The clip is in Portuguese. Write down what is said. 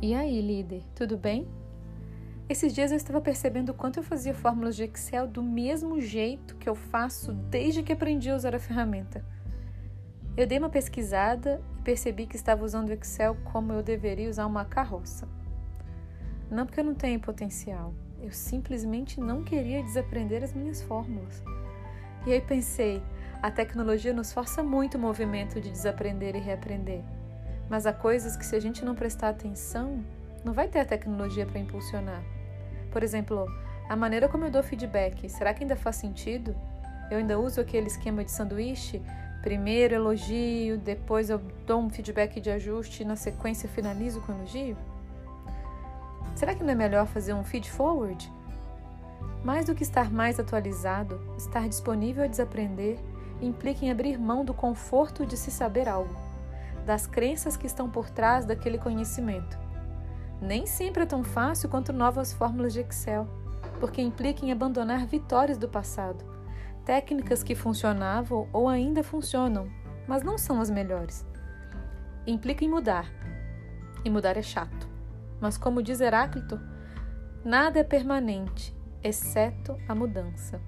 E aí, líder, tudo bem? Esses dias eu estava percebendo o quanto eu fazia fórmulas de Excel do mesmo jeito que eu faço desde que aprendi a usar a ferramenta. Eu dei uma pesquisada e percebi que estava usando o Excel como eu deveria usar uma carroça. Não porque eu não tenho potencial, eu simplesmente não queria desaprender as minhas fórmulas. E aí pensei, a tecnologia nos força muito o movimento de desaprender e reaprender. Mas há coisas que se a gente não prestar atenção, não vai ter a tecnologia para impulsionar. Por exemplo, a maneira como eu dou feedback, será que ainda faz sentido? Eu ainda uso aquele esquema de sanduíche? Primeiro elogio, depois eu dou um feedback de ajuste e na sequência finalizo com elogio? Será que não é melhor fazer um feed forward? Mais do que estar mais atualizado, estar disponível a desaprender implica em abrir mão do conforto de se saber algo, das crenças que estão por trás daquele conhecimento. Nem sempre é tão fácil quanto novas fórmulas de Excel, porque implica em abandonar vitórias do passado, técnicas que funcionavam ou ainda funcionam, mas não são as melhores. Implica em mudar, e mudar é chato. Mas, como diz Heráclito, nada é permanente, exceto a mudança.